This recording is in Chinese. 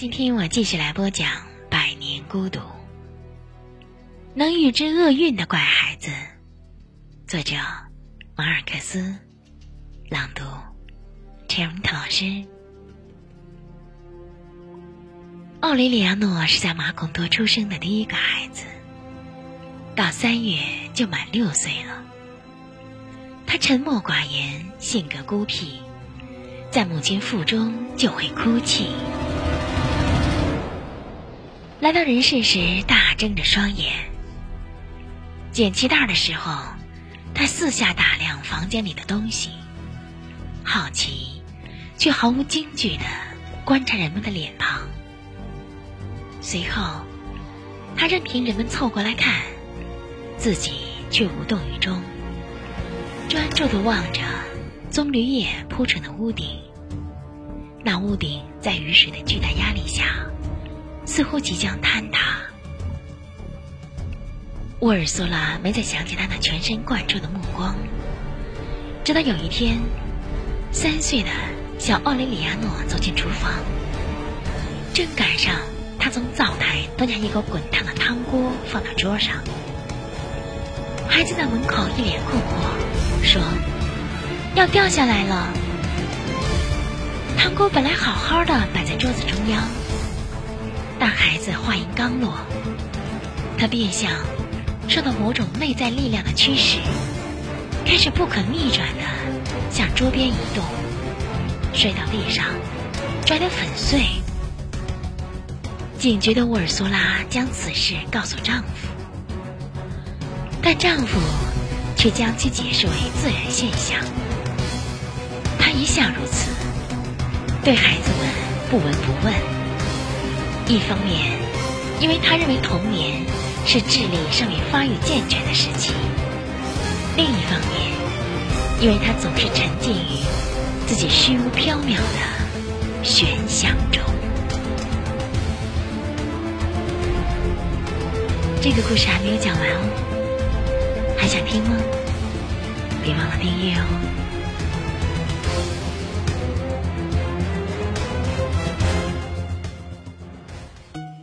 今天我继续来播讲《百年孤独》，能预知厄运的怪孩子。作者：马尔克斯，朗读：陈荣涛老师。奥雷里亚诺是在马孔多出生的第一个孩子，到三月就满六岁了。他沉默寡言，性格孤僻，在母亲腹中就会哭泣。来到人世时，大睁着双眼。捡鸡蛋的时候，他四下打量房间里的东西，好奇，却毫无惊惧的观察人们的脸庞。随后，他任凭人们凑过来看，自己却无动于衷，专注的望着棕榈叶铺成的屋顶。那屋顶在雨水的巨大压力下。似乎即将坍塌。沃尔苏拉没再想起他那全神贯注的目光，直到有一天，三岁的小奥雷里亚诺走进厨房，正赶上他从灶台端下一口滚烫的汤锅放到桌上。孩子在门口一脸困惑，说：“要掉下来了。”汤锅本来好好的摆在桌子中央。但孩子话音刚落，他便像受到某种内在力量的驱使，开始不可逆转的向桌边移动，摔到地上，摔得粉碎。警觉的沃尔苏拉将此事告诉丈夫，但丈夫却将其解释为自然现象。他一向如此，对孩子们不闻不问。一方面，因为他认为童年是智力尚未发育健全的时期；另一方面，因为他总是沉浸于自己虚无缥缈的玄想中。这个故事还没有讲完哦，还想听吗？别忘了订阅哦。